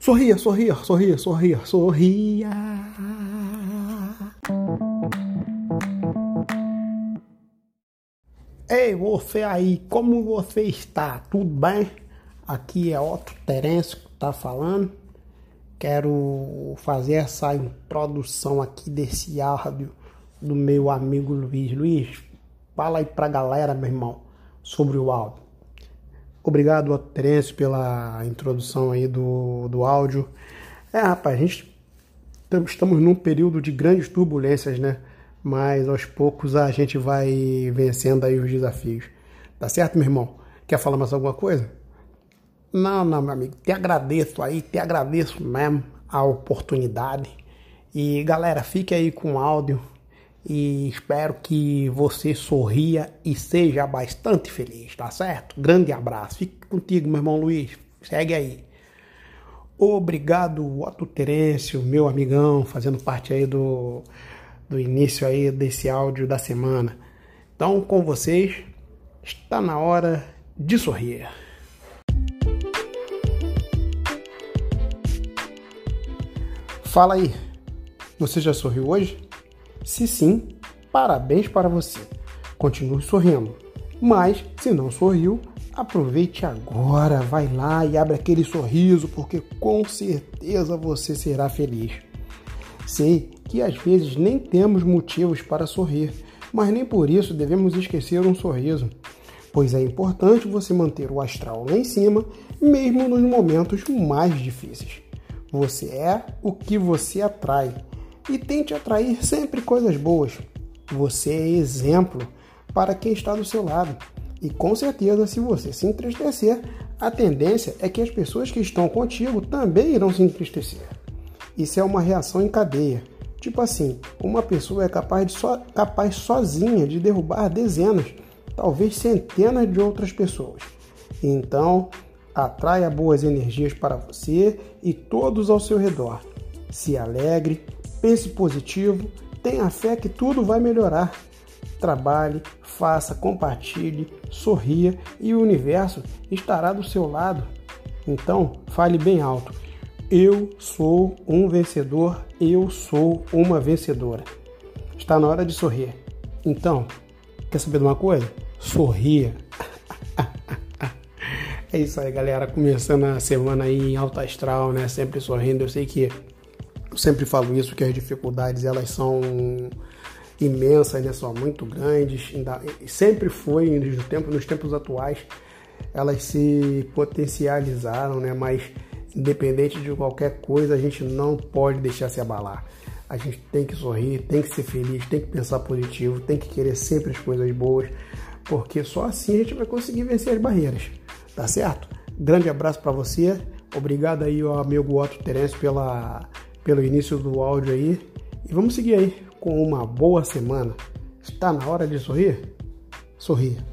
Sorria, sorria, sorria, sorria, sorria. Ei, você aí, como você está? Tudo bem? Aqui é Otto Terence que está falando. Quero fazer essa introdução aqui desse áudio do meu amigo Luiz. Luiz, fala aí pra galera, meu irmão, sobre o áudio. Obrigado, Terence, pela introdução aí do, do áudio. É, rapaz, a gente estamos num período de grandes turbulências, né? mas aos poucos a gente vai vencendo aí os desafios. Tá certo, meu irmão? Quer falar mais alguma coisa? Não, não, meu amigo. Te agradeço aí, te agradeço mesmo a oportunidade. E galera, fique aí com o áudio e espero que você sorria e seja bastante feliz, tá certo? Grande abraço. Fique contigo, meu irmão Luiz. Segue aí. Obrigado, Otto Terêncio, meu amigão, fazendo parte aí do do início aí desse áudio da semana. Então, com vocês, está na hora de sorrir. Fala aí, você já sorriu hoje? Se sim, parabéns para você. Continue sorrindo. Mas, se não sorriu, aproveite agora, vai lá e abre aquele sorriso, porque com certeza você será feliz. Sei que às vezes nem temos motivos para sorrir, mas nem por isso devemos esquecer um sorriso, pois é importante você manter o astral lá em cima, mesmo nos momentos mais difíceis. Você é o que você atrai e tente atrair sempre coisas boas. Você é exemplo para quem está do seu lado. E com certeza, se você se entristecer, a tendência é que as pessoas que estão contigo também irão se entristecer. Isso é uma reação em cadeia. Tipo assim, uma pessoa é capaz, de so, capaz sozinha de derrubar dezenas, talvez centenas de outras pessoas. Então, atraia boas energias para você e todos ao seu redor. Se alegre, pense positivo, tenha fé que tudo vai melhorar. Trabalhe, faça, compartilhe, sorria e o universo estará do seu lado. Então, fale bem alto. Eu sou um vencedor, eu sou uma vencedora. Está na hora de sorrir. Então, quer saber de uma coisa? Sorria. é isso aí, galera. Começando a semana aí em alta astral, né? Sempre sorrindo. Eu sei que eu sempre falo isso, que as dificuldades elas são imensas, né? São muito grandes. Sempre foi nos tempos, nos tempos atuais elas se potencializaram, né? Mas Independente de qualquer coisa, a gente não pode deixar se abalar. A gente tem que sorrir, tem que ser feliz, tem que pensar positivo, tem que querer sempre as coisas boas, porque só assim a gente vai conseguir vencer as barreiras, tá certo? Grande abraço para você, obrigado aí ao amigo Otto Terence pela, pelo início do áudio aí, e vamos seguir aí com uma boa semana. Está na hora de sorrir? Sorrir.